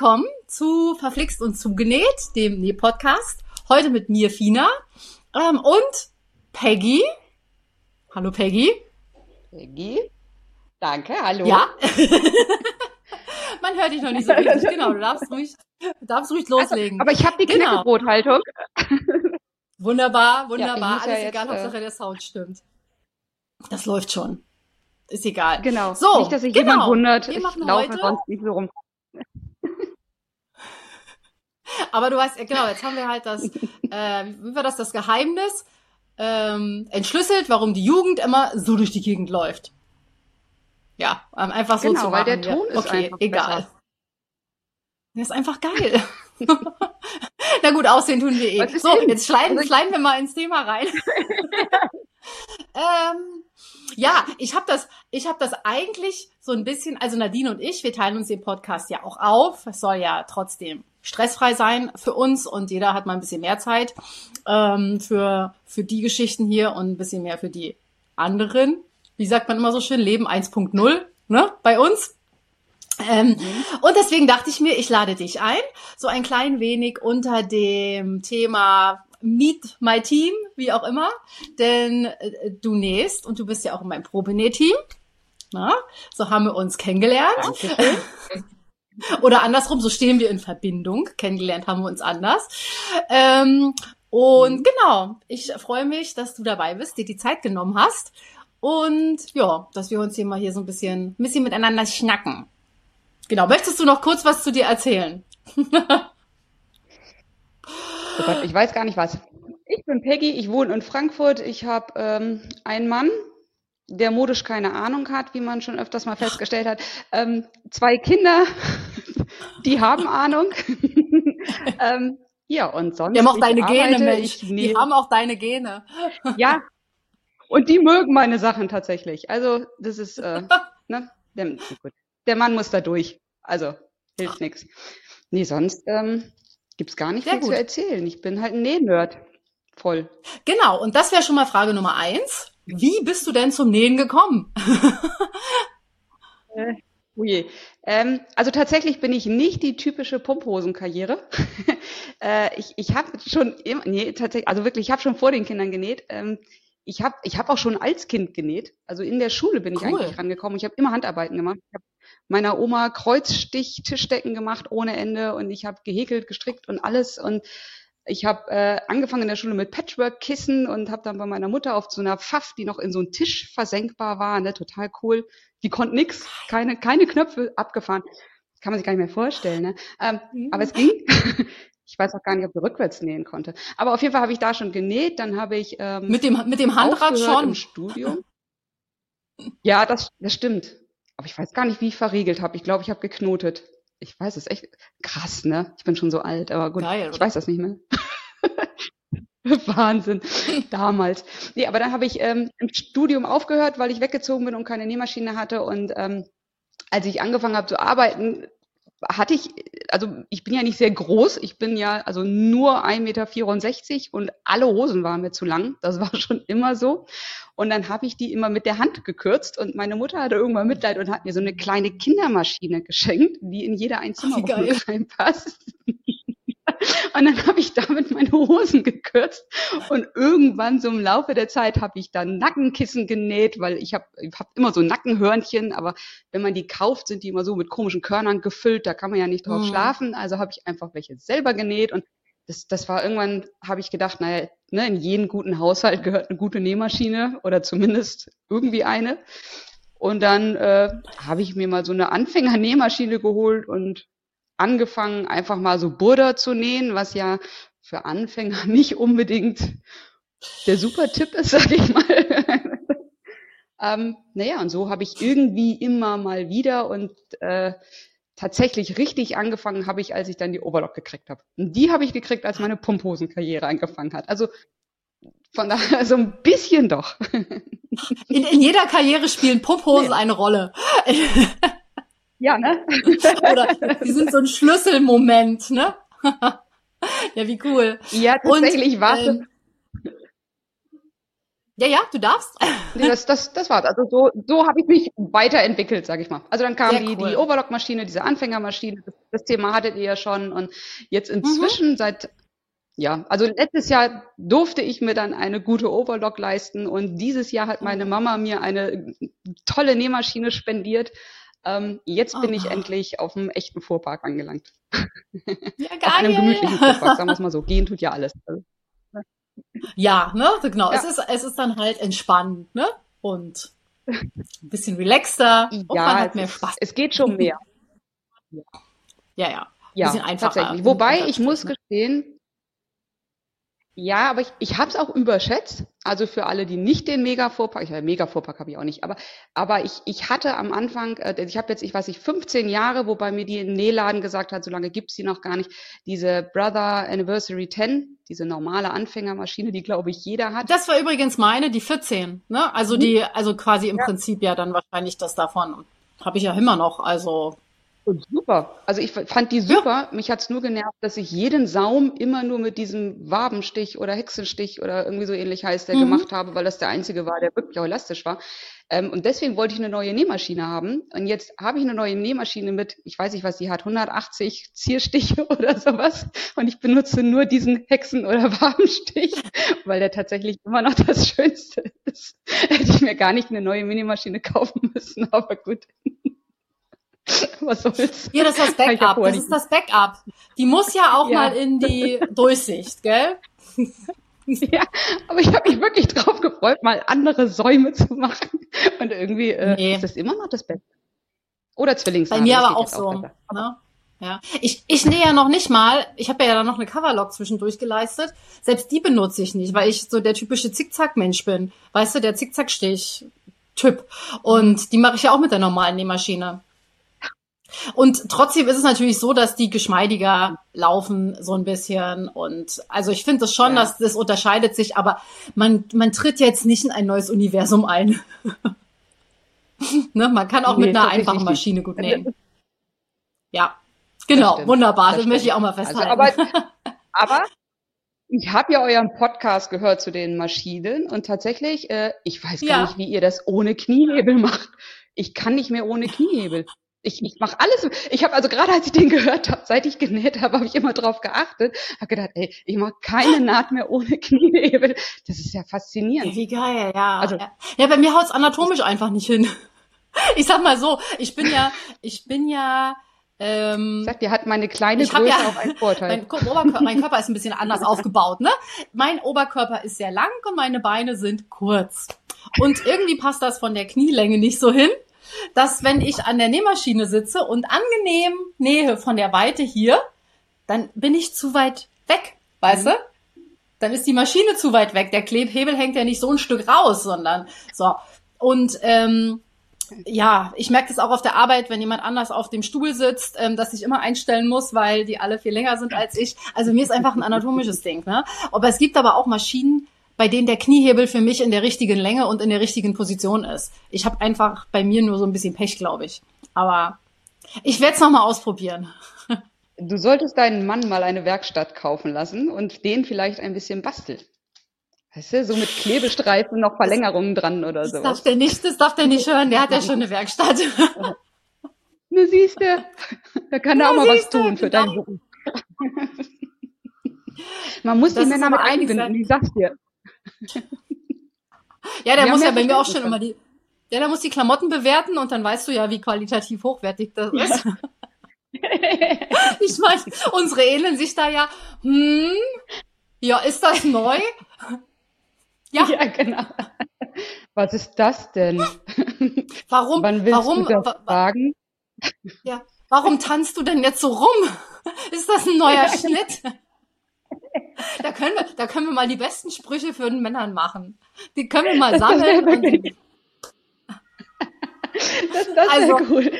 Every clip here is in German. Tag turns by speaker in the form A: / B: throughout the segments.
A: willkommen zu Verflixt und zugenäht, dem Näh-Podcast. Heute mit mir, Fina, ähm, und Peggy. Hallo, Peggy.
B: Peggy. Danke, hallo.
A: Ja. Man hört dich noch nicht so richtig. Genau, du darfst ruhig, darfst ruhig loslegen.
B: Also, aber ich habe die
A: Genau.
B: Knäckebrothaltung.
A: Wunderbar,
B: Ja,
A: wunderbar.
B: ja
A: Alles
B: jetzt,
A: egal,
B: äh,
A: Hauptsache der Sound stimmt. Das läuft schon. Ist egal.
B: Genau.
A: So,
B: Nicht, dass sich
A: genau.
B: jemand wundert.
A: Wir
B: ich laufe
A: heute-
B: sonst nicht so rum.
A: Aber du weißt, genau, jetzt haben wir halt das, äh, wie war das, das Geheimnis ähm, entschlüsselt, warum die Jugend immer so durch die Gegend läuft. Ja, ähm, einfach so
B: Genau,
A: zu
B: weil
A: machen.
B: der Ton
A: ja.
B: ist
A: okay,
B: einfach
A: egal.
B: besser.
A: Der ist einfach geil. Na gut, aussehen tun wir eh. So, jetzt schneiden,
B: Also
A: schneiden wir mal ins Thema rein. ähm, ja, ich habe das, ich habe das eigentlich so ein bisschen, also Nadine und ich, wir teilen uns den Podcast ja auch auf. Es soll ja trotzdem stressfrei sein für uns und jeder hat mal ein bisschen mehr Zeit ähm, für für die Geschichten hier und ein bisschen mehr für die anderen. Wie sagt man immer so schön, Leben 1.0, ne? Bei uns. Ähm, und deswegen dachte ich mir, ich lade dich ein, so ein klein wenig unter dem Thema Meet My Team, wie auch immer, denn äh, du nähst und du bist ja auch in meinem Probenäh-Team. Na, so haben wir uns kennengelernt.
B: Dankeschön.
A: Oder andersrum, so stehen wir in Verbindung. Kennengelernt haben wir uns anders. Ähm, und
B: Mhm.
A: genau, ich freue mich, dass du dabei bist, dir die Zeit genommen hast. Und ja, dass wir uns hier mal hier so ein bisschen, ein bisschen miteinander schnacken. Genau, möchtest du noch kurz was zu dir erzählen?
B: Oh Gott, ich weiß gar nicht was. Ich bin Peggy, ich wohne in Frankfurt. Ich habe ähm, einen Mann, der modisch keine Ahnung hat, wie man schon öfters mal festgestellt hat. Ähm, zwei Kinder, die haben Ahnung. ähm, ja, und sonst.
A: Wir haben auch deine Gene,
B: arbeite,
A: Mensch.
B: Ich
A: Die haben auch deine Gene.
B: ja, und die mögen meine Sachen tatsächlich. Also, das ist, äh, ne, der, der Mann muss da durch. Also, hilft nix. Nee, sonst ähm, gibt's gar nicht
A: Sehr
B: viel
A: gut.
B: zu erzählen. Ich bin halt ein Nähnerd. Voll.
A: Genau, und das wäre schon mal Frage Nummer eins. Wie bist du denn zum Nähen gekommen?
B: Oh je. Ähm, also tatsächlich bin ich nicht die typische Pumphosenkarriere. äh, ich ich habe schon immer, nee, tatsächlich, also wirklich, ich habe schon vor den Kindern genäht. Ähm, ich habe ich hab auch schon als Kind genäht. Also in der Schule bin ich
A: Cool.
B: eigentlich rangekommen. Ich habe immer Handarbeiten gemacht. Ich habe meiner Oma Kreuzstich, Tischdecken gemacht ohne Ende und ich habe gehäkelt, gestrickt und alles und ich habe äh, angefangen in der Schule mit Patchwork-Kissen und habe dann bei meiner Mutter auf so einer Pfaff, die noch in so einen Tisch versenkbar war, ne, total cool. Die konnte nix, keine, keine Knöpfe abgefahren. Das kann man sich gar nicht mehr vorstellen. Ne? Ähm, aber es ging. Ich weiß auch gar nicht, ob ich rückwärts nähen konnte. Aber auf jeden Fall habe ich da schon genäht. Dann habe ich ähm,
A: Mit dem, mit dem Handrad schon.
B: im Studium. Ja, das, das stimmt. Aber ich weiß gar nicht, wie ich verriegelt habe. Ich glaube, ich habe geknotet. Ich weiß es echt krass, ne? Ich bin schon so alt, aber gut,
A: Geil,
B: ich weiß das nicht mehr. Wahnsinn, damals. Nee, aber dann habe ich ähm, im Studium aufgehört, weil ich weggezogen bin und keine Nähmaschine hatte. Und ähm, als ich angefangen habe zu arbeiten, hatte ich, also ich bin ja nicht sehr groß, ich bin ja also nur 1,64 Meter und alle Hosen waren mir zu lang. Das war schon immer so. Und dann habe ich die immer mit der Hand gekürzt und meine Mutter hatte irgendwann Mitleid und hat mir so eine kleine Kindermaschine geschenkt, die in jede
A: Wie
B: Einzimmerwohnung reinpasst. Und dann habe ich damit meine Hosen gekürzt und irgendwann so im Laufe der Zeit habe ich dann Nackenkissen genäht, weil ich habe ich hab immer so Nackenhörnchen, aber wenn man die kauft, sind die immer so mit komischen Körnern gefüllt, da kann man ja nicht drauf
A: Mhm.
B: schlafen. Also habe ich einfach welche selber genäht und das, das war irgendwann, habe ich gedacht, naja, ne, in jeden guten Haushalt gehört eine gute Nähmaschine oder zumindest irgendwie eine. Und dann äh, habe ich mir mal so eine Anfänger-Nähmaschine geholt und angefangen, einfach mal so Burda zu nähen, was ja für Anfänger nicht unbedingt der super Tipp ist, sag ich mal. ähm, naja, und so habe ich irgendwie immer mal wieder und äh, tatsächlich richtig angefangen habe ich, als ich dann die Overlock gekriegt habe. Und die habe ich gekriegt, als meine Pumphosenkarriere angefangen hat. Also von daher so ein bisschen doch.
A: In, in jeder Karriere spielen Pumphosen
B: Nee.
A: eine Rolle.
B: Ja, ne?
A: Oder sie sind so ein Schlüsselmoment, ne? ja, wie cool.
B: Ja,
A: Und,
B: tatsächlich war es.
A: ähm, Ja, ja, du darfst.
B: Nee, das, das, das war's. Also so, so habe ich mich weiterentwickelt, sag ich mal. Also dann kam
A: Sehr
B: die,
A: cool.
B: die Overlock-Maschine, diese Anfängermaschine. Das, das Thema hattet ihr ja schon. Und jetzt inzwischen seit, ja, also letztes Jahr durfte ich mir dann eine gute Overlock leisten und dieses Jahr hat meine Mama mir eine tolle Nähmaschine spendiert. Ähm, jetzt bin ich
A: Oh.
B: endlich auf einem echten Fuhrpark angelangt.
A: Ja,
B: Auf einem gemütlichen
A: geil.
B: Fuhrpark, sagen wir es mal so. Gehen tut ja alles.
A: Ja, ne, genau.
B: Ja.
A: Es ist, es ist dann halt entspannend, ne? Und ein bisschen relaxter und man
B: ja,
A: hat
B: es,
A: mehr
B: ist,
A: Spaß.
B: es geht schon mehr.
A: Ja, ja.
B: Ja,
A: bisschen einfacher
B: tatsächlich. Wobei, ich muss
A: ne?
B: gestehen, ja, aber ich, ich habe es auch überschätzt. Also für alle, die nicht den Mega-Fuhrpark, ich Mega-Fuhrpark habe ich auch nicht, aber, aber ich, ich hatte am Anfang, äh, ich habe jetzt, ich weiß nicht, 15 Jahre, wobei mir die Nähladen gesagt hat, so lange gibt's die noch gar nicht, diese Brother Anniversary 10, diese normale Anfängermaschine, die glaube ich jeder hat.
A: Das war übrigens meine, die 14, ne? Also
B: Mhm.
A: die, also quasi im Prinzip ja dann wahrscheinlich das davon. Habe ich ja immer noch, also.
B: Und super. Also ich fand die super. Mich hat's nur genervt, dass ich jeden Saum immer nur mit diesem Wabenstich oder Hexenstich oder irgendwie so ähnlich heißt der
A: Mhm.
B: gemacht habe, weil das der einzige war, der wirklich auch elastisch war. Ähm, und deswegen wollte ich eine neue Nähmaschine haben. Und jetzt habe ich eine neue Nähmaschine mit, ich weiß nicht, was die hat, 180 Zierstiche oder sowas. Und ich benutze nur diesen Hexen- oder Wabenstich, weil der tatsächlich immer noch das Schönste ist. Hätte ich mir gar nicht eine neue Minimaschine kaufen müssen, aber gut. Was soll's?
A: Ja, das ist das Backup. Das ist das Backup. Die muss ja auch
B: Ja.
A: mal in die Durchsicht, gell?
B: Ja, aber ich habe mich wirklich drauf gefreut, mal andere Säume zu machen. Und irgendwie äh,
A: Nee.
B: ist das immer noch das Beste. Oder
A: Bei
B: Zwillingshaare.
A: mir aber auch so.
B: besser.
A: Ne? Ja. Ich, ich nähe ja noch nicht mal, ich habe ja dann noch eine Coverlock zwischendurch geleistet. Selbst die benutze ich nicht, weil ich so der typische Zickzack-Mensch bin. Weißt du, der Zickzack-Stich-Typ. Und die mache ich ja auch mit der normalen Nähmaschine. Und trotzdem ist es natürlich so, dass die geschmeidiger laufen, so ein bisschen. Und also ich finde das schon,
B: Ja.
A: dass das unterscheidet sich, aber man, man tritt jetzt nicht in ein neues Universum ein. ne? Man kann auch
B: Nee,
A: mit einer einfachen. Maschine gut nähen. Ja, genau, wunderbar. Das,
B: Das
A: möchte ich auch mal
B: Also,
A: festhalten.
B: aber, aber ich habe ja euren Podcast gehört zu den Maschinen und tatsächlich, äh, ich weiß gar
A: Ja.
B: nicht, wie ihr das ohne Kniehebel macht. Ich kann nicht mehr ohne Kniehebel. Ich, ich mache alles. Ich habe also gerade, als ich den gehört habe, seit ich genäht habe, habe ich immer drauf geachtet. Habe gedacht, ey, ich mache keine Naht mehr ohne Kniehebel. Das ist ja faszinierend.
A: wie geil, ja.
B: Also-
A: ja. ja, bei mir haut's anatomisch einfach nicht hin. Ich sag mal so, ich bin ja, ich bin ja, ähm,
B: Ich sag dir, hat meine kleine
A: Ich
B: Größe
A: ja-
B: auch einen Vorteil.
A: mein, Oberkörper, mein Körper ist ein bisschen anders aufgebaut, ne? Mein Oberkörper ist sehr lang und meine Beine sind kurz. Und irgendwie passt das von der Knielänge nicht so hin, dass wenn ich an der Nähmaschine sitze und angenehm nähe von der Weite hier, dann bin ich zu weit weg, weißt du? Dann ist die Maschine zu weit weg. Der Klebhebel hängt ja nicht so ein Stück raus, sondern so. Und ähm, ja, ich merke das auch auf der Arbeit, wenn jemand anders auf dem Stuhl sitzt, ähm, dass ich immer einstellen muss, weil die alle viel länger sind als ich. Also mir ist einfach ein anatomisches Ding. Ne? Aber es gibt aber auch Maschinen, bei denen der Kniehebel für mich in der richtigen Länge und in der richtigen Position ist. Ich habe einfach bei mir nur so ein bisschen Pech, glaube ich. Aber ich werde es nochmal ausprobieren.
B: Du solltest deinen Mann mal eine Werkstatt kaufen lassen und den vielleicht ein bisschen basteln. Weißt du, so mit Klebestreifen noch Verlängerungen dran oder
A: Das darf der nicht, das darf der nicht hören. Der hat ja schon eine Werkstatt.
B: Na siehst du, da kann er auch mal was tun für deinen Beruf. Man muss
A: Das
B: die Männer mit einbinden, ich sag's dir.
A: Ja, der
B: Wir
A: muss ja bei mir auch schon immer die, ja, der muss die Klamotten bewerten und dann weißt du ja, wie qualitativ hochwertig das ist. Ich meine, unsere ähneln sich da ja, hm, ja, ist das neu? Ja,
B: Ja, genau. Was ist das denn?
A: warum,
B: Wann willst
A: warum,
B: du das fragen?
A: ja, warum tanzt du denn jetzt so rum? Ist das ein neuer Schnitt? Da können wir, da können wir mal die besten Sprüche für den Männern machen. Die können wir mal
B: Das
A: sammeln. Und,
B: wirklich- Das, das
A: Also-
B: cool.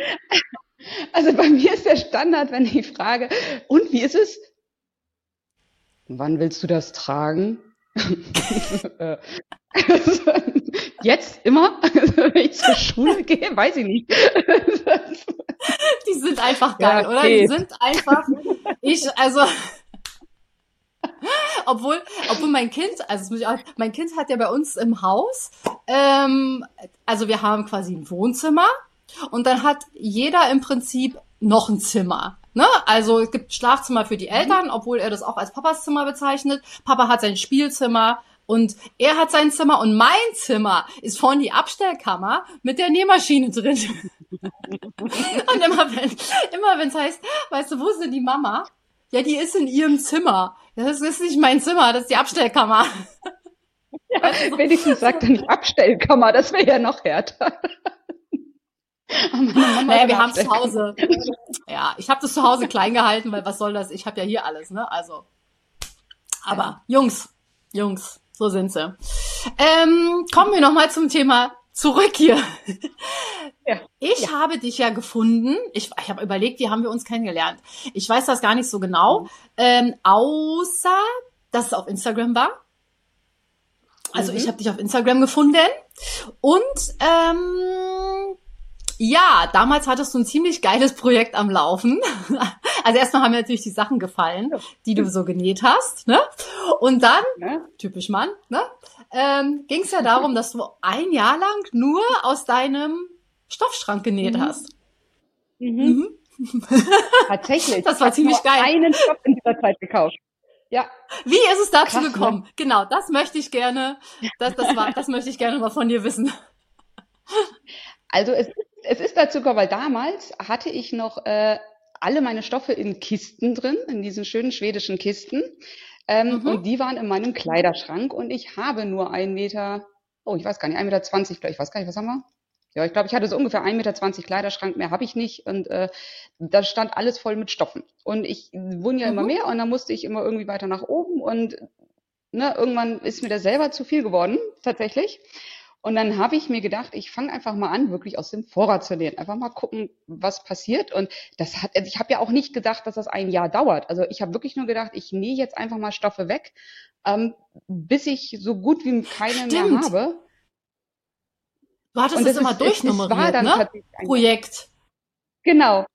B: Also bei mir ist der Standard, wenn ich frage, und wie ist es? Wann willst du das tragen? Äh, also, Jetzt immer? Also, wenn ich zur Schule gehe, weiß ich nicht.
A: die sind einfach
B: Ja,
A: geil, oder? Die
B: geht.
A: sind einfach, ich, also, obwohl, obwohl mein Kind, also auch, mein Kind hat ja bei uns im Haus, ähm, also wir haben quasi ein Wohnzimmer und dann hat jeder im Prinzip noch ein Zimmer. Ne? Also es gibt Schlafzimmer für die Eltern, obwohl er das auch als Papas Zimmer bezeichnet. Papa hat sein Spielzimmer und er hat sein Zimmer und mein Zimmer ist vorne die Abstellkammer mit der Nähmaschine drin. und immer wenn immer wenn es heißt, weißt du, wo ist denn die Mama? Ja, die ist in ihrem Zimmer. Das ist nicht mein Zimmer, das ist die Abstellkammer.
B: Ja, wenigstens sagt er nicht Abstellkammer, das wäre ja noch härter.
A: naja, wir haben zu Hause. Ja, ich habe das zu Hause klein gehalten, weil was soll das? Ich habe ja hier alles, ne? Also. Aber. Jungs, Jungs, so sind sie. Ähm, kommen wir noch mal zum Thema zurück hier. Ja. Ich ja. habe dich ja gefunden. Ich, ich habe überlegt, wie haben wir uns kennengelernt. Ich weiß das gar nicht so genau, ähm, außer dass es auf Instagram war. Also mhm. ich habe dich auf Instagram gefunden und ähm, ja, damals hattest du ein ziemlich geiles Projekt am Laufen. Also erstmal haben mir natürlich die Sachen gefallen, die du so genäht hast, ne? Und dann, ja. typisch Mann, ne? Ähm, ging es ja darum, dass du ein Jahr lang nur aus deinem Stoffschrank genäht mhm. hast.
B: Mhm. Mhm. Tatsächlich.
A: Das war ziemlich geil.
B: Einen Stoff in dieser Zeit gekauft.
A: Ja. Wie ist es dazu Krass, ne? gekommen? Ne? Genau, das möchte ich gerne, das, das war, das möchte ich gerne mal von dir wissen.
B: Also es, es ist dazu gekommen, weil damals hatte ich noch äh, alle meine Stoffe in Kisten drin, in diesen schönen schwedischen Kisten. Ähm, mhm. Und die waren in meinem Kleiderschrank und ich habe nur ein Meter, oh, ich weiß gar nicht, ein Meter, zwanzig, ich weiß gar nicht, was haben wir? Ja, ich glaube, ich hatte so ungefähr ein Meter zwanzig Kleiderschrank, mehr habe ich nicht. Und äh, da stand alles voll mit Stoffen. Und ich wohne ja mhm. immer mehr und dann musste ich immer irgendwie weiter nach oben und ne, irgendwann ist mir das selber zu viel geworden, tatsächlich. Und dann habe ich mir gedacht, ich fange einfach mal an, wirklich aus dem Vorrat zu nähen. Einfach mal gucken, was passiert. Und das hat, also ich habe ja auch nicht gedacht, dass das ein Jahr dauert. Also ich habe wirklich nur gedacht, ich nähe jetzt einfach mal Stoffe weg, ähm, bis ich so gut wie keine Stimmt. mehr habe.
A: Du hattest das, das immer ist, durchnummeriert, es, ne? Projekt.
B: Genau.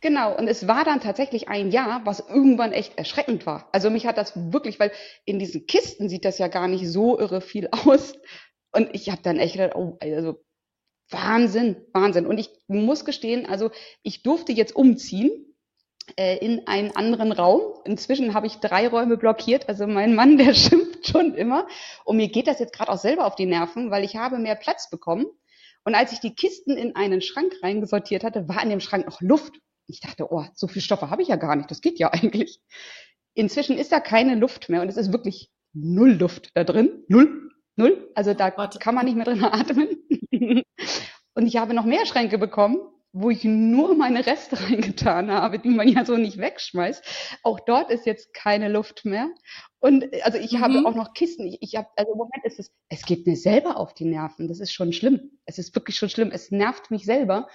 B: Genau, und es war dann tatsächlich ein Jahr, was irgendwann echt erschreckend war. Also mich hat das wirklich, weil in diesen Kisten sieht das ja gar nicht so irre viel aus. Und ich habe dann echt gedacht, oh, also Wahnsinn, Wahnsinn. Und ich muss gestehen, also ich durfte jetzt umziehen äh, in einen anderen Raum. Inzwischen habe ich drei Räume blockiert. Also mein Mann, der schimpft schon immer. Und mir geht das jetzt gerade auch selber auf die Nerven, weil ich habe mehr Platz bekommen. Und als ich die Kisten in einen Schrank reingesortiert hatte, war in dem Schrank noch Luft. Ich dachte, oh, so viel Stoffe habe ich ja gar nicht. Das geht ja eigentlich. Inzwischen ist da keine Luft mehr und es ist wirklich null Luft da drin. Null. Null. Also da Warte. kann man nicht mehr drin atmen. und ich habe noch mehr Schränke bekommen, wo ich nur meine Reste reingetan habe, die man ja so nicht wegschmeißt. Auch dort ist jetzt keine Luft mehr. Und also ich mhm. habe auch noch Kisten. Ich, ich habe, also im Moment ist es, es geht mir selber auf die Nerven. Das ist schon schlimm. Es ist wirklich schon schlimm. Es nervt mich selber.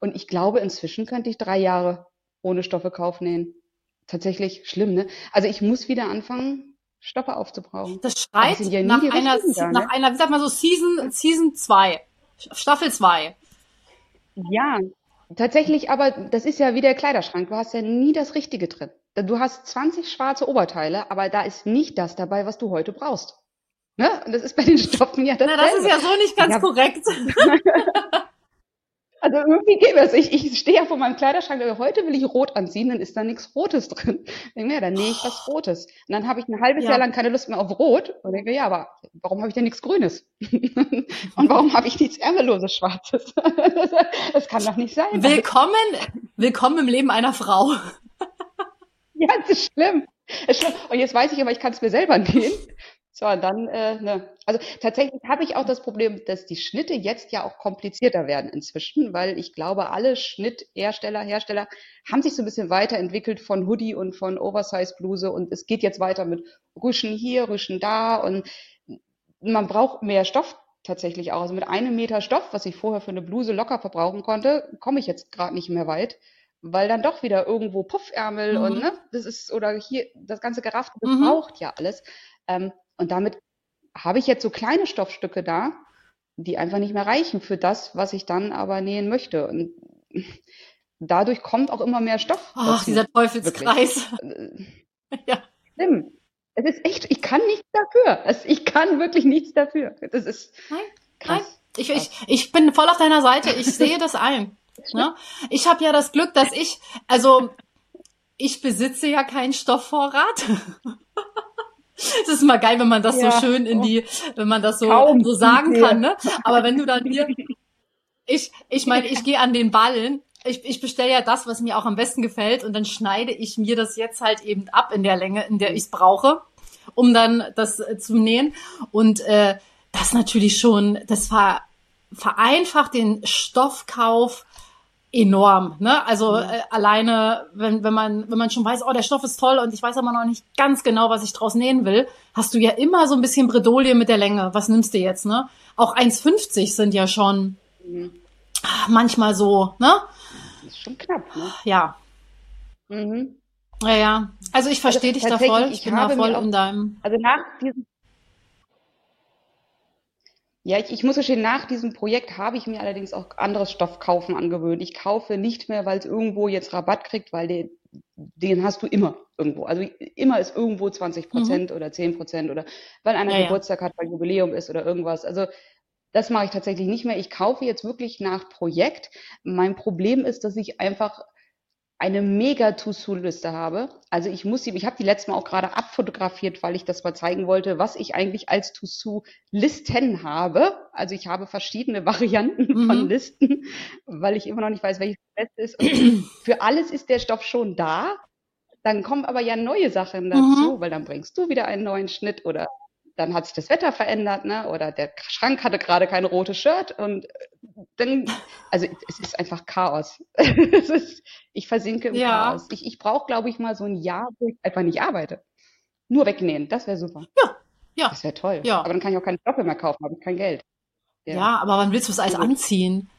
B: Und ich glaube, inzwischen könnte ich drei Jahre ohne Stoffe Kauf nähen. Tatsächlich schlimm, ne? Also ich muss wieder anfangen, Stoffe aufzubrauchen.
A: Das schreit ja nach, einer, da, nach ne? einer, wie sagt man so, Season, Season 2. Staffel 2.
B: Ja, tatsächlich, aber das ist ja wie der Kleiderschrank. Du hast ja nie das Richtige drin. Du hast 20 schwarze Oberteile, aber da ist nicht das dabei, was du heute brauchst. Ne? Und das ist bei den Stoffen ja das.
A: Na, das ist ja so nicht ganz ja. korrekt.
B: Also irgendwie geht das. Ich, ich stehe ja vor meinem Kleiderschrank, heute will ich rot anziehen, dann ist da nichts Rotes drin. Ich denke, ja, dann nähe ich was Rotes. Und dann habe ich ein halbes ja. Jahr lang keine Lust mehr auf Rot. Und denke, ja, aber warum habe ich denn nichts Grünes? Und warum habe ich nichts Ärmelloses Schwarzes? das kann doch nicht sein.
A: Willkommen, willkommen im Leben einer Frau.
B: Ja, das ist schlimm. Das. Und jetzt weiß ich aber, ich kann es mir selber nähen. So, dann, äh, ne. Also tatsächlich habe ich auch das Problem, dass die Schnitte jetzt ja auch komplizierter werden inzwischen, weil ich glaube, alle Schnitthersteller, Hersteller haben sich so ein bisschen weiterentwickelt von Hoodie und von Oversize-Bluse und es geht jetzt weiter mit Rüschen hier, Rüschen da und man braucht mehr Stoff tatsächlich auch. Also mit einem Meter Stoff, was ich vorher für eine Bluse locker verbrauchen konnte, komme ich jetzt gerade nicht mehr weit weil dann doch wieder irgendwo Puffärmel mhm. und ne, das ist oder hier das ganze Geraffel, das mhm. braucht ja alles. Ähm, und damit habe ich jetzt so kleine Stoffstücke da, die einfach nicht mehr reichen für das, was ich dann aber nähen möchte. Und dadurch kommt auch immer mehr Stoff.
A: Ach, dieser Teufelskreis.
B: ja. Schlimm. Es ist echt, ich kann nichts dafür. Ich kann wirklich nichts dafür. Das ist
A: nein, krass. Nein. Ich, ich, ich bin voll auf deiner Seite. Ich sehe das ein. Ne? Ich habe ja das Glück, dass ich, also ich besitze ja keinen Stoffvorrat. Es ist mal geil, wenn man das ja. so schön in die, wenn man das so, so sagen kann, ne? Aber wenn du dann hier, ich, ich meine, ich gehe an den Ballen ich, ich bestelle ja das, was mir auch am besten gefällt und dann schneide ich mir das jetzt halt eben ab in der Länge, in der ich es brauche, um dann das äh, zu nähen. Und äh, das natürlich schon, das war vereinfacht den Stoffkauf enorm. Ne? Also äh, alleine, wenn, wenn man wenn man schon weiß, oh, der Stoff ist toll und ich weiß aber noch nicht ganz genau, was ich draus nähen will, hast du ja immer so ein bisschen Bredouille mit der Länge. Was nimmst du jetzt? Ne? Auch 1,50 sind ja schon mhm. manchmal so. Ne?
B: Das ist schon knapp. Ne?
A: Ja. Mhm. Ja, ja. Also ich verstehe also, dich da voll. Ich, ich bin da voll in deinem.
B: Also nach diesem ja, ich, ich muss gestehen, nach diesem Projekt habe ich mir allerdings auch anderes Stoffkaufen angewöhnt. Ich kaufe nicht mehr, weil es irgendwo jetzt Rabatt kriegt, weil den, den hast du immer irgendwo. Also immer ist irgendwo 20 Prozent mhm. oder 10 Prozent oder weil einer ja, Geburtstag ja. hat, weil Jubiläum ist oder irgendwas. Also das mache ich tatsächlich nicht mehr. Ich kaufe jetzt wirklich nach Projekt. Mein Problem ist, dass ich einfach eine mega To-Do-Liste habe. Also ich muss sie, ich habe die letzte Mal auch gerade abfotografiert, weil ich das mal zeigen wollte, was ich eigentlich als To-Do-Listen habe. Also ich habe verschiedene Varianten mhm. von Listen, weil ich immer noch nicht weiß, welches das Beste ist. Und für alles ist der Stoff schon da. Dann kommen aber ja neue Sachen dazu, mhm. weil dann bringst du wieder einen neuen Schnitt oder dann hat sich das Wetter verändert, ne? Oder der Schrank hatte gerade kein rotes Shirt und äh, dann, also es ist einfach Chaos. ist, ich versinke im ja. Chaos. Ich, ich brauche, glaube ich, mal so ein Jahr, wo ich einfach nicht arbeite. Nur wegnähen, das wäre super.
A: Ja, ja.
B: Das wäre toll. Ja. Aber dann kann ich auch keine Stoffe mehr kaufen, habe ich kein Geld.
A: Ja. ja, aber wann willst du es alles anziehen?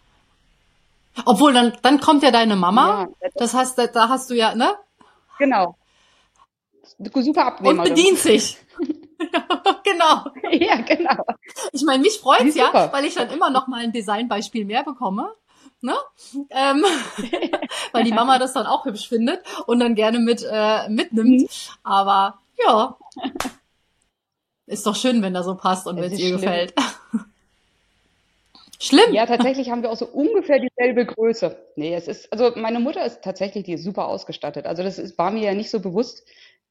A: Obwohl, dann, dann kommt ja deine Mama. Ja, das heißt, da, da hast du ja, ne?
B: Genau. Super Abnehmer.
A: Und bedient sich. genau.
B: Ja, genau.
A: Ich meine, mich freut's ja, weil ich dann immer noch mal ein Designbeispiel mehr bekomme. Ne? Ähm, weil die Mama das dann auch hübsch findet und dann gerne mit äh, mitnimmt. Mhm. Aber ja, ist doch schön, wenn da so passt und wenn es ihr schlimm. gefällt. Schlimm.
B: Ja, tatsächlich haben wir auch so ungefähr dieselbe Größe. Nee, es ist, also meine Mutter ist tatsächlich, die ist super ausgestattet. Also das ist, war mir ja nicht so bewusst,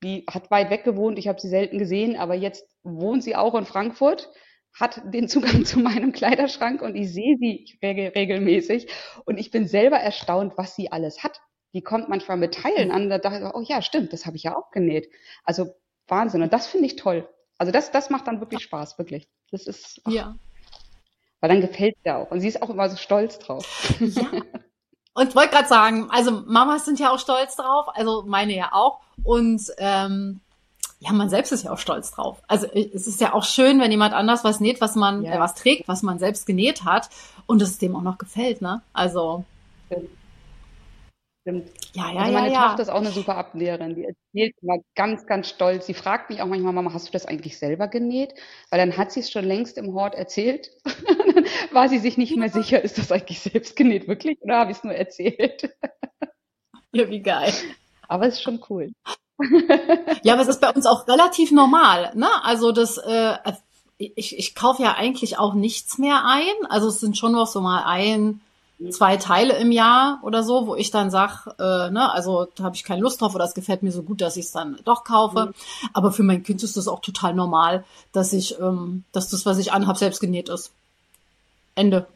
B: die hat weit weg gewohnt, ich habe sie selten gesehen, aber jetzt wohnt sie auch in Frankfurt, hat den Zugang zu meinem Kleiderschrank und ich sehe sie regel regelmäßig und ich bin selber erstaunt, was sie alles hat. Die kommt manchmal mit Teilen an, da dachte ich, oh ja, stimmt, das habe ich ja auch genäht. Also Wahnsinn und das finde ich toll. Also das, das macht dann wirklich Spaß, wirklich. Das ist, ach, ja. Weil dann gefällt ja auch und sie ist auch immer so stolz drauf. Ja.
A: Und wollte gerade sagen, also Mamas sind ja auch stolz drauf, also meine ja auch. Und ähm, ja, man selbst ist ja auch stolz drauf. Also es ist ja auch schön, wenn jemand anders was näht, was man, ja. äh, was trägt, was man selbst genäht hat und es dem auch noch gefällt, ne? Also.
B: Stimmt. Stimmt. Ja, ja, also meine ja, Tochter ist auch eine super Abnäherin. Die erzählt immer ganz, ganz stolz. Sie fragt mich auch manchmal, Mama, hast du das eigentlich selber genäht? Weil dann hat sie es schon längst im Hort erzählt. dann war sie sich nicht mehr sicher, ist das eigentlich selbst genäht, wirklich? Oder habe ich es nur erzählt?
A: ja, wie geil.
B: Aber es ist schon cool.
A: ja, aber es ist bei uns auch relativ normal. Ne? Also das, äh, ich, ich kaufe ja eigentlich auch nichts mehr ein. Also es sind schon noch so mal ein zwei Teile im Jahr oder so, wo ich dann sag, äh, ne, also da habe ich keine Lust drauf oder es gefällt mir so gut, dass ich es dann doch kaufe. Mhm. Aber für mein Kind ist das auch total normal, dass ich, ähm, dass das, was ich anhab, selbst genäht ist. Ende.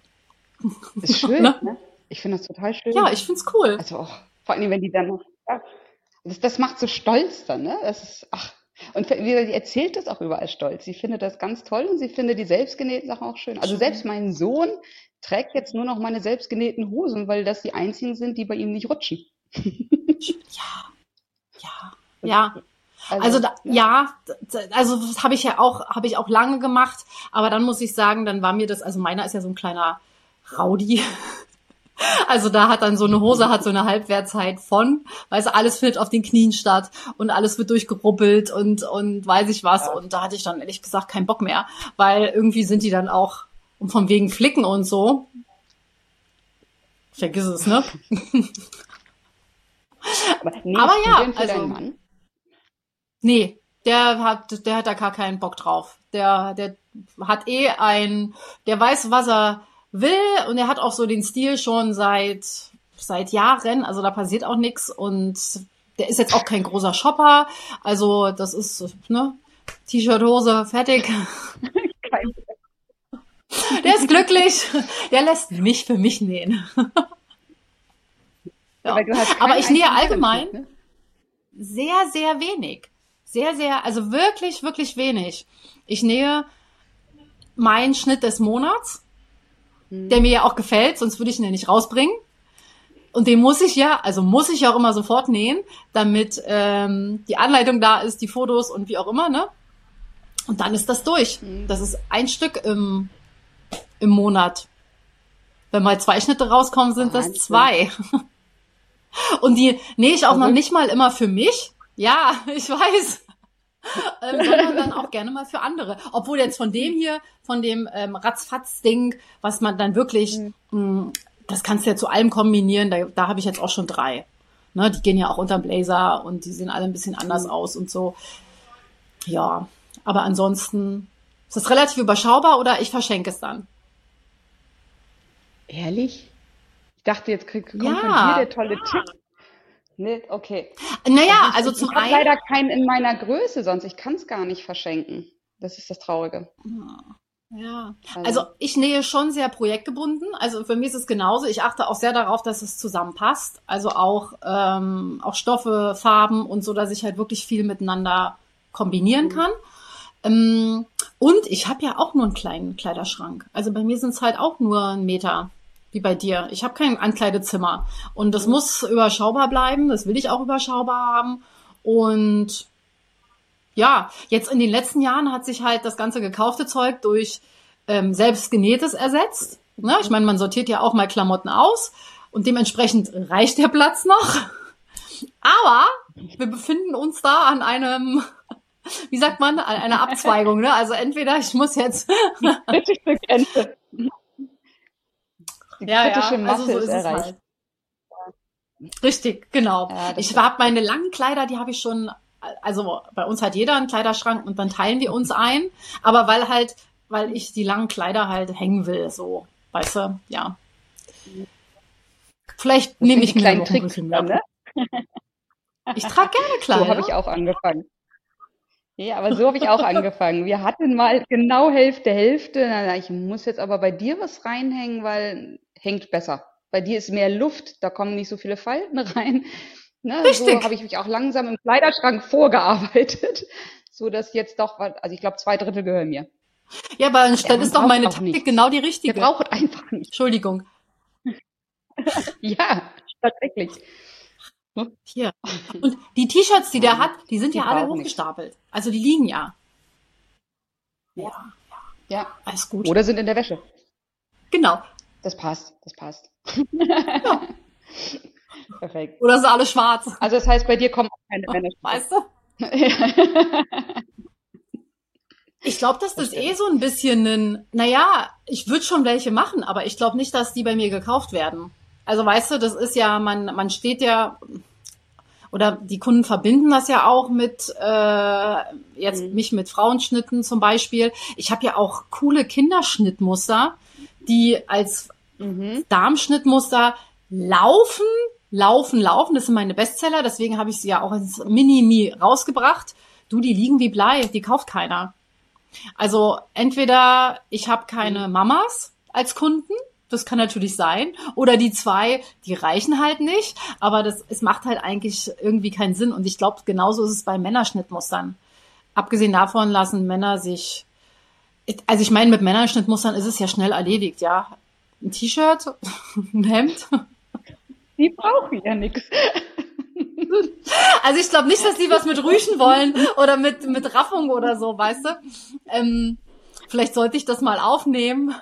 B: Ist schön, ne? ne? Ich finde das total schön.
A: Ja, ich find's cool.
B: Also auch, vor allem, wenn die dann noch, ja, das, das macht so stolz dann, ne? Das ist, ach, und sie erzählt das auch überall stolz. Sie findet das ganz toll und sie findet die selbstgenähten Sachen auch schön. Also selbst mein Sohn trägt jetzt nur noch meine selbstgenähten Hosen, weil das die einzigen sind, die bei ihm nicht rutschen.
A: ja, ja, ja. Also, also da, ja. ja, also das habe ich ja auch, habe ich auch lange gemacht, aber dann muss ich sagen, dann war mir das, also meiner ist ja so ein kleiner Raudi. Also da hat dann so eine Hose hat so eine Halbwertzeit von, weißt du, alles findet auf den Knien statt und alles wird durchgeruppelt und und weiß ich was ja. und da hatte ich dann ehrlich gesagt keinen Bock mehr, weil irgendwie sind die dann auch und von wegen Flicken und so. Vergiss es, ne?
B: Aber, Aber ja, also.
A: Nee, der hat, der hat da gar keinen Bock drauf. Der, der hat eh ein, der weiß, was er will und er hat auch so den Stil schon seit, seit Jahren. Also da passiert auch nichts und der ist jetzt auch kein großer Shopper. Also das ist, ne, T-Shirt, Hose, fertig. Der ist glücklich. Der lässt mich für mich nähen. ja. Aber ich nähe allgemein ne? sehr, sehr wenig. Sehr, sehr, also wirklich, wirklich wenig. Ich nähe meinen Schnitt des Monats, hm. der mir ja auch gefällt, sonst würde ich ihn ja nicht rausbringen. Und den muss ich ja, also muss ich auch immer sofort nähen, damit ähm, die Anleitung da ist, die Fotos und wie auch immer, ne? Und dann ist das durch. Hm. Das ist ein Stück im, im Monat. Wenn mal zwei Schnitte rauskommen, sind Wahnsinn. das zwei. Und die nähe ich auch noch nicht mal immer für mich. Ja, ich weiß. ähm, sondern dann auch gerne mal für andere. Obwohl jetzt von dem hier, von dem ähm, Ratzfatz-Ding, was man dann wirklich, mhm. mh, mm, das kannst du ja zu allem kombinieren, da, da habe ich jetzt auch schon drei. Ne, die gehen ja auch unter Blazer und die sehen alle ein bisschen anders mhm. aus und so. Ja, aber ansonsten ist das relativ überschaubar oder ich verschenke es dann.
B: Ehrlich? Ich dachte, jetzt krieg, kommt ja. von dir der tolle Tipp. Nee, okay.
A: Naja, also, also zum
B: ich einen. Ich habe leider keinen in meiner Größe, sonst ich kann es gar nicht verschenken. Das ist das Traurige.
A: Ja, also. also ich nähe schon sehr projektgebunden. Also für mich ist es genauso. Ich achte auch sehr darauf, dass es zusammenpasst. Also auch, ähm, auch Stoffe, Farben und so, dass ich halt wirklich viel miteinander kombinieren mhm. kann. Ähm, und ich habe ja auch nur einen kleinen Kleiderschrank. Also bei mir sind es halt auch nur ein Meter, wie bei dir. Ich habe kein Ankleidezimmer. Und das muss überschaubar bleiben. Das will ich auch überschaubar haben. Und ja, jetzt in den letzten Jahren hat sich halt das ganze gekaufte Zeug durch ähm, selbstgenähtes ersetzt. Ne? Ich meine, man sortiert ja auch mal Klamotten aus und dementsprechend reicht der Platz noch. Aber wir befinden uns da an einem wie sagt man, eine Abzweigung, ne? Also entweder ich muss jetzt.
B: Kritische Grenze.
A: Die ja, kritische ja, Masse also so ist, ist erreicht. Halt. Richtig, genau. Ja, ich habe meine langen Kleider, die habe ich schon, also bei uns hat jeder einen Kleiderschrank und dann teilen wir uns ein. Aber weil halt, weil ich die langen Kleider halt hängen will, so, weißt du, ja. Vielleicht nehme ich mir noch ein bisschen mehr. Ne? Ich trage gerne Kleider.
B: So habe ich auch angefangen. Ja, aber so habe ich auch angefangen. Wir hatten mal genau Hälfte, Hälfte. Ich muss jetzt aber bei dir was reinhängen, weil hängt besser. Bei dir ist mehr Luft, da kommen nicht so viele Falten rein. Ne, Richtig. So habe ich mich auch langsam im Kleiderschrank vorgearbeitet, so dass jetzt doch, also ich glaube, zwei Drittel gehören mir.
A: Ja, aber dann ist doch meine Taktik nichts. genau die richtige.
B: Der braucht einfach nicht.
A: Entschuldigung.
B: ja, tatsächlich.
A: Hm? Hier. Und die T-Shirts, die der hat, die sind die ja alle hochgestapelt. Nicht. Also die liegen ja.
B: Ja. Ja. Alles gut. Oder sind in der Wäsche.
A: Genau.
B: Das passt. Das passt. Ja. Perfekt.
A: Oder sind alle schwarz.
B: Also das heißt, bei dir kommen auch keine Männer.
A: Weißt du? ich glaube, dass das, das eh so ein bisschen ein, naja, ich würde schon welche machen, aber ich glaube nicht, dass die bei mir gekauft werden. Also weißt du, das ist ja, man, man steht ja, oder die Kunden verbinden das ja auch mit, äh, jetzt mhm. mich mit Frauenschnitten zum Beispiel. Ich habe ja auch coole Kinderschnittmuster, die als mhm. Darmschnittmuster laufen, laufen, laufen. Das sind meine Bestseller, deswegen habe ich sie ja auch als Mini-Mi rausgebracht. Du, die liegen wie Blei, die kauft keiner. Also entweder ich habe keine mhm. Mamas als Kunden das kann natürlich sein. Oder die zwei, die reichen halt nicht. Aber das, es macht halt eigentlich irgendwie keinen Sinn. Und ich glaube, genauso ist es bei Männerschnittmustern. Abgesehen davon lassen Männer sich, also ich meine, mit Männerschnittmustern ist es ja schnell erledigt, ja. Ein T-Shirt, ein Hemd.
B: Die brauchen ja nichts.
A: Also ich glaube nicht, dass die was mit Rüschen wollen oder mit, mit Raffung oder so, weißt du? Ähm, vielleicht sollte ich das mal aufnehmen.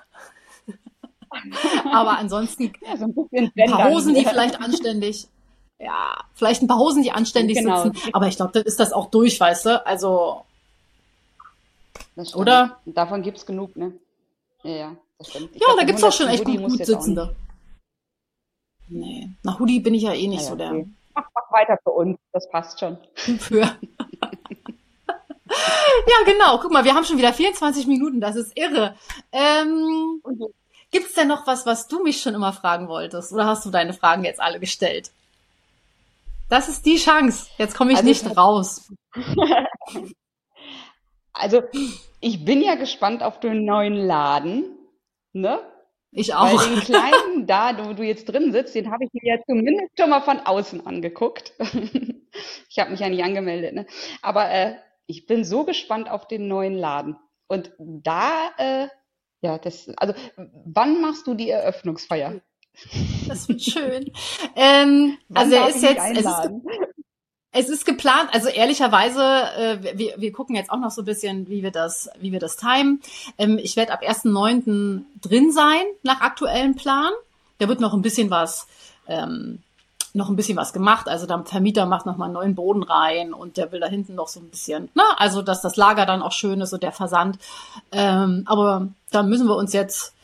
A: Aber ansonsten ja, so ein, ein paar Hosen, die vielleicht anständig, ja, vielleicht ein paar Hosen, die anständig genau. sitzen. Aber ich glaube, dann ist das auch durch, weißt du? Also, oder?
B: Davon gibt's genug, ne? Ja, ja,
A: das stimmt. Ich ja, glaub, da gibt's auch schon echt gut, gut sitzende. Nee, nach Hoodie bin ich ja eh nicht ja, so der. Okay.
B: Mach, mach weiter für uns, das passt schon.
A: Für. Ja, genau. Guck mal, wir haben schon wieder 24 Minuten. Das ist irre. Ähm, Gibt's denn noch was, was du mich schon immer fragen wolltest? Oder hast du deine Fragen jetzt alle gestellt? Das ist die Chance. Jetzt komme ich also, nicht raus.
B: also, ich bin ja gespannt auf den neuen Laden. Ne?
A: Ich auch.
B: Weil den kleinen, da wo du jetzt drin sitzt, den habe ich mir ja zumindest schon mal von außen angeguckt. ich habe mich ja nicht angemeldet, ne? Aber äh, ich bin so gespannt auf den neuen Laden. Und da, äh, ja, das, also wann machst du die Eröffnungsfeier?
A: Das wird schön. ähm, also er ist jetzt, es ist, es ist geplant, also ehrlicherweise, äh, wir, wir gucken jetzt auch noch so ein bisschen, wie wir das, wie wir das timen. Ähm, ich werde ab 1.9. drin sein, nach aktuellem Plan. Da wird noch ein bisschen was, ähm, noch ein bisschen was gemacht. Also der Vermieter macht noch mal einen neuen Boden rein und der will da hinten noch so ein bisschen, na, also dass das Lager dann auch schön ist und der Versand. Ähm, aber da müssen wir uns jetzt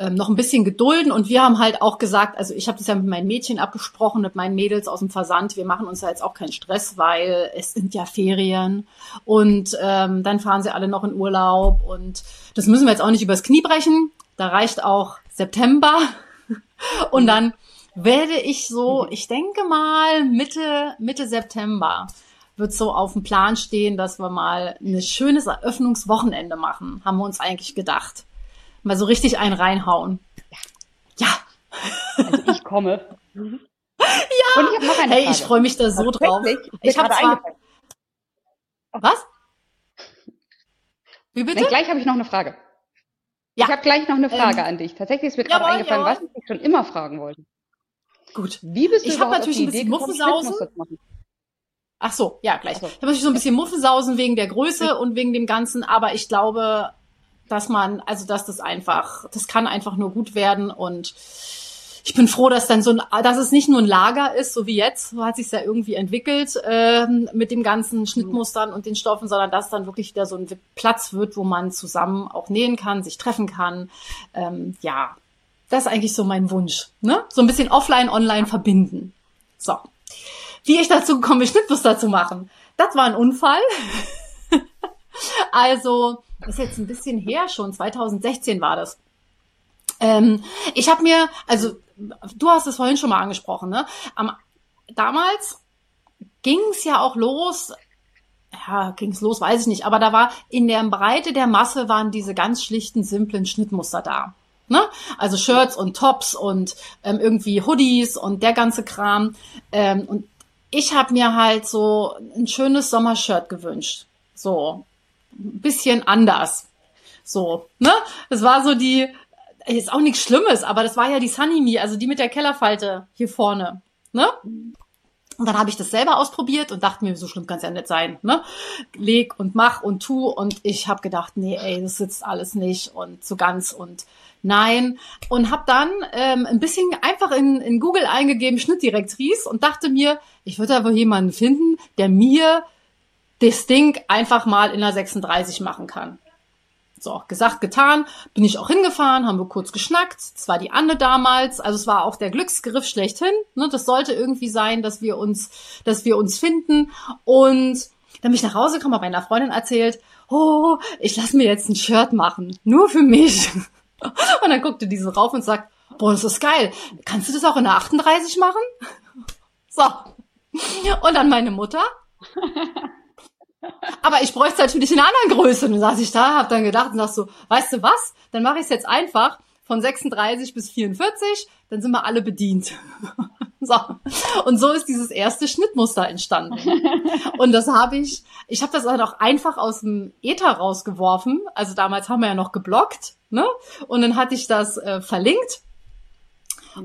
A: ähm, noch ein bisschen gedulden. Und wir haben halt auch gesagt, also ich habe das ja mit meinen Mädchen abgesprochen, mit meinen Mädels aus dem Versand, wir machen uns da jetzt auch keinen Stress, weil es sind ja Ferien und ähm, dann fahren sie alle noch in Urlaub und das müssen wir jetzt auch nicht übers Knie brechen. Da reicht auch September und dann werde ich so, ich denke mal Mitte, Mitte September wird so auf dem Plan stehen, dass wir mal ein schönes Eröffnungswochenende machen, haben wir uns eigentlich gedacht mal so richtig einen reinhauen. Ja.
B: Also ich komme.
A: ja. Und ich habe noch eine Hey, Frage. ich freue mich da so drauf. Ich habe zwar Was?
B: Wie bitte? Nein, gleich habe ich noch eine Frage. Ja. Ich habe gleich noch eine Frage ähm, an dich. Tatsächlich ist mir gerade eingefallen, jawohl. was ich schon immer fragen wollte.
A: Gut. Wie bist du ich habe natürlich ein bisschen Muffensausen. Ach so, ja, gleich. So. Ich habe natürlich so ein bisschen Muffensausen wegen der Größe und wegen dem Ganzen, aber ich glaube, dass man, also dass das einfach, das kann einfach nur gut werden und ich bin froh, dass dann so ein, dass es nicht nur ein Lager ist, so wie jetzt, so hat sich ja irgendwie entwickelt ähm, mit dem ganzen Schnittmustern und den Stoffen, sondern dass dann wirklich wieder so ein Platz wird, wo man zusammen auch nähen kann, sich treffen kann. Ähm, ja, das ist eigentlich so mein Wunsch. Ne? So ein bisschen offline, online verbinden. So. Wie ich dazu gekommen bin, Schnittmuster zu machen. Das war ein Unfall. also, das ist jetzt ein bisschen her schon, 2016 war das. Ähm, ich habe mir, also du hast es vorhin schon mal angesprochen, ne? Am, damals ging es ja auch los, ja, ging es los, weiß ich nicht, aber da war in der Breite der Masse waren diese ganz schlichten, simplen Schnittmuster da. Ne? Also Shirts und Tops und ähm, irgendwie Hoodies und der ganze Kram. Ähm, und ich habe mir halt so ein schönes Sommershirt gewünscht. So, ein bisschen anders. So, ne? Das war so die, ist auch nichts Schlimmes, aber das war ja die Sunny Me, also die mit der Kellerfalte hier vorne, ne? Und dann habe ich das selber ausprobiert und dachte mir, so schlimm kann es ja nicht sein. Ne? Leg und mach und tu. Und ich habe gedacht, nee, ey, das sitzt alles nicht und so ganz und nein. Und habe dann ähm, ein bisschen einfach in, in Google eingegeben, Schnittdirektrice und dachte mir, ich würde aber jemanden finden, der mir das Ding einfach mal in der 36 machen kann. So, gesagt, getan, bin ich auch hingefahren, haben wir kurz geschnackt. Das war die Anne damals, also es war auch der Glücksgriff schlechthin. Ne? Das sollte irgendwie sein, dass wir uns, dass wir uns finden. Und dann bin ich nach Hause gekommen, habe meiner Freundin erzählt, oh, ich lasse mir jetzt ein Shirt machen, nur für mich. Und dann guckte diese rauf und sagt, boah, das ist geil. Kannst du das auch in der 38 machen? So. Und dann meine Mutter. Aber ich bräuchte natürlich in einer anderen Größe. Und dann saß ich da, hab dann gedacht und dachte so, weißt du was? Dann mache ich es jetzt einfach von 36 bis 44, dann sind wir alle bedient. so. Und so ist dieses erste Schnittmuster entstanden. Und das habe ich, ich habe das dann auch einfach aus dem Ether rausgeworfen. Also damals haben wir ja noch geblockt, ne? Und dann hatte ich das äh, verlinkt.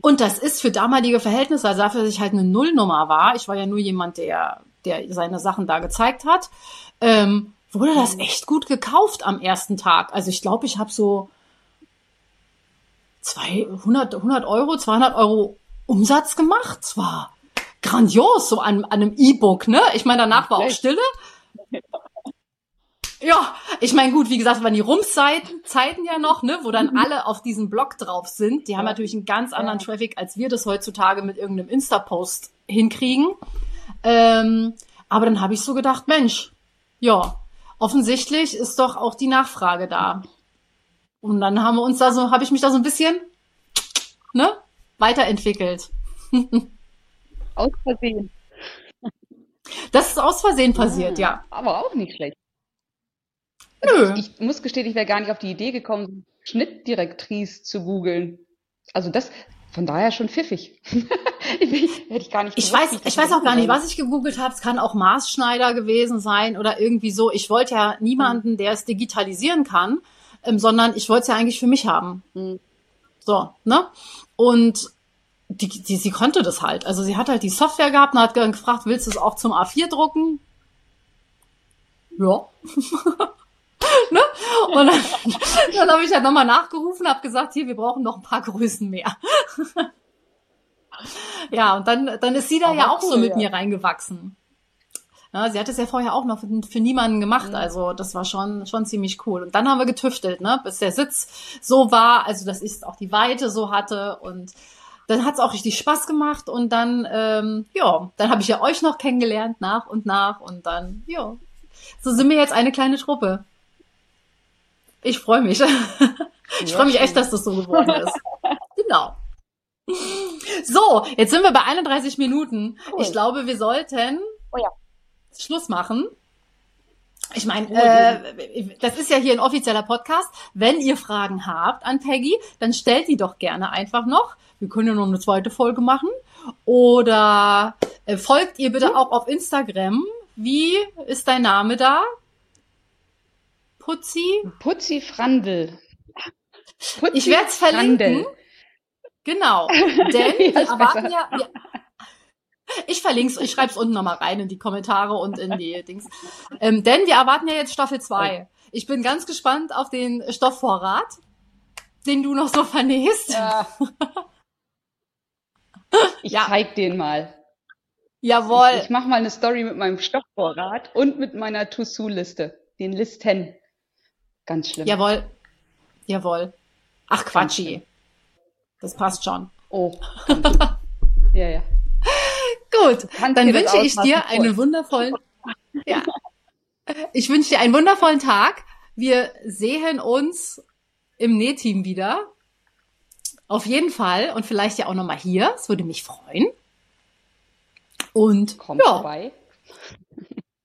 A: Und das ist für damalige Verhältnisse, also dafür, dass ich halt eine Nullnummer war. Ich war ja nur jemand, der der seine Sachen da gezeigt hat, ähm, wurde das echt gut gekauft am ersten Tag. Also ich glaube, ich habe so 200, 100 Euro, 200 Euro Umsatz gemacht. Es war grandios, so an, an einem E-Book, ne? Ich meine, danach war auch Stille. Ja, ich meine, gut, wie gesagt, waren die Rumszeiten Zeiten ja noch, ne, wo dann mhm. alle auf diesem Blog drauf sind. Die haben natürlich einen ganz anderen Traffic, als wir das heutzutage mit irgendeinem Insta-Post hinkriegen. Ähm, aber dann habe ich so gedacht, Mensch, ja. offensichtlich ist doch auch die Nachfrage da. Und dann haben wir uns da so, habe ich mich da so ein bisschen, ne, weiterentwickelt.
B: Aus Versehen.
A: Das ist aus Versehen passiert, ja. ja.
B: Aber auch nicht schlecht. Also ich, ich, muss gestehen, ich wäre gar nicht auf die Idee gekommen, Schnittdirektrice zu googeln. Also das, von daher schon pfiffig.
A: Hätte ich gar nicht Ich weiß, ich weiß auch gar nicht, was ich gegoogelt habe. Es kann auch Maßschneider gewesen sein oder irgendwie so. Ich wollte ja niemanden, der es digitalisieren kann, ähm, sondern ich wollte es ja eigentlich für mich haben. Mhm. So, ne? Und die, die, sie konnte das halt. Also sie hat halt die Software gehabt und hat gefragt, willst du es auch zum A4 drucken? Ja. ne? Und dann, dann habe ich halt nochmal nachgerufen, habe gesagt, hier, wir brauchen noch ein paar Größen mehr. ja, und dann, dann ist sie da Aber ja auch cool, so mit ja. mir reingewachsen. Ja, sie hat es ja vorher auch noch für, für niemanden gemacht, mhm. also das war schon schon ziemlich cool. Und dann haben wir getüftelt, ne, bis der Sitz so war, also dass ich auch die Weite so hatte und dann hat es auch richtig Spaß gemacht und dann, ähm, ja, dann habe ich ja euch noch kennengelernt nach und nach und dann, ja, so sind wir jetzt eine kleine Truppe. Ich freue mich. ich freue mich echt, dass das so geworden ist. genau. So, jetzt sind wir bei 31 Minuten. Cool. Ich glaube, wir sollten oh ja. Schluss machen. Ich meine, äh, das ist ja hier ein offizieller Podcast. Wenn ihr Fragen habt an Peggy, dann stellt die doch gerne einfach noch. Wir können ja noch eine zweite Folge machen. Oder äh, folgt ihr bitte hm? auch auf Instagram. Wie ist dein Name da? Putzi?
B: Putzi Frandl.
A: Putzi ich werde es verlinken. Genau. Denn wir erwarten ja. Wir, ich verlinke es, ich schreibe es unten nochmal rein in die Kommentare und in die Dings. Ähm, denn wir erwarten ja jetzt Staffel 2. Ich bin ganz gespannt auf den Stoffvorrat, den du noch so vernähst. Ja.
B: Ich ja. zeig den mal.
A: Jawohl.
B: Ich, ich mache mal eine Story mit meinem Stoffvorrat und mit meiner To-Do-Liste. Den Listen. Ganz schlimm.
A: Jawohl. Jawohl. Ach, Quatschi. Das passt schon.
B: Oh. ja, ja.
A: Gut, dann wünsche ich dir einen wundervollen, ja. Ich wünsche dir einen wundervollen Tag. Wir sehen uns im Nähteam wieder. Auf jeden Fall. Und vielleicht ja auch nochmal hier. Es würde mich freuen. Und
B: Kommt ja. vorbei.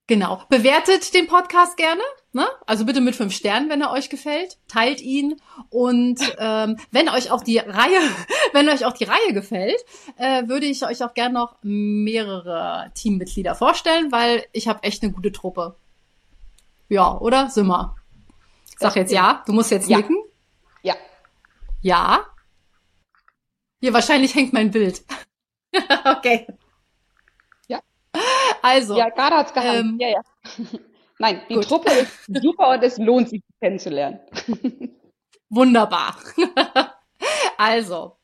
A: Genau. Bewertet den Podcast gerne. Ne? Also bitte mit fünf Sternen, wenn er euch gefällt. Teilt ihn. Und ähm, wenn euch auch die Reihe, wenn euch auch die Reihe gefällt, äh, würde ich euch auch gerne noch mehrere Teammitglieder vorstellen, weil ich habe echt eine gute Truppe. Ja, oder? Simmer. Sag jetzt ja. Du musst jetzt ja. nicken.
B: Ja.
A: Ja. Hier wahrscheinlich hängt mein Bild. okay. Also.
B: Ja, gerade hat's gehangen. Ähm, ja, ja. Nein, die gut. Truppe ist super und es lohnt sich kennenzulernen.
A: Wunderbar. also,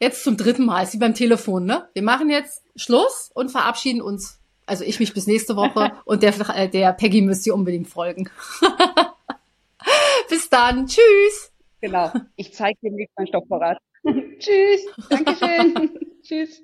A: jetzt zum dritten Mal, ist wie beim Telefon, ne? Wir machen jetzt Schluss und verabschieden uns. Also ich mich bis nächste Woche und der, äh, der Peggy müsst ihr unbedingt folgen. bis dann. Tschüss.
B: Genau. Ich zeige dir demnächst meinen Stoffvorrat. Tschüss. Dankeschön. Tschüss.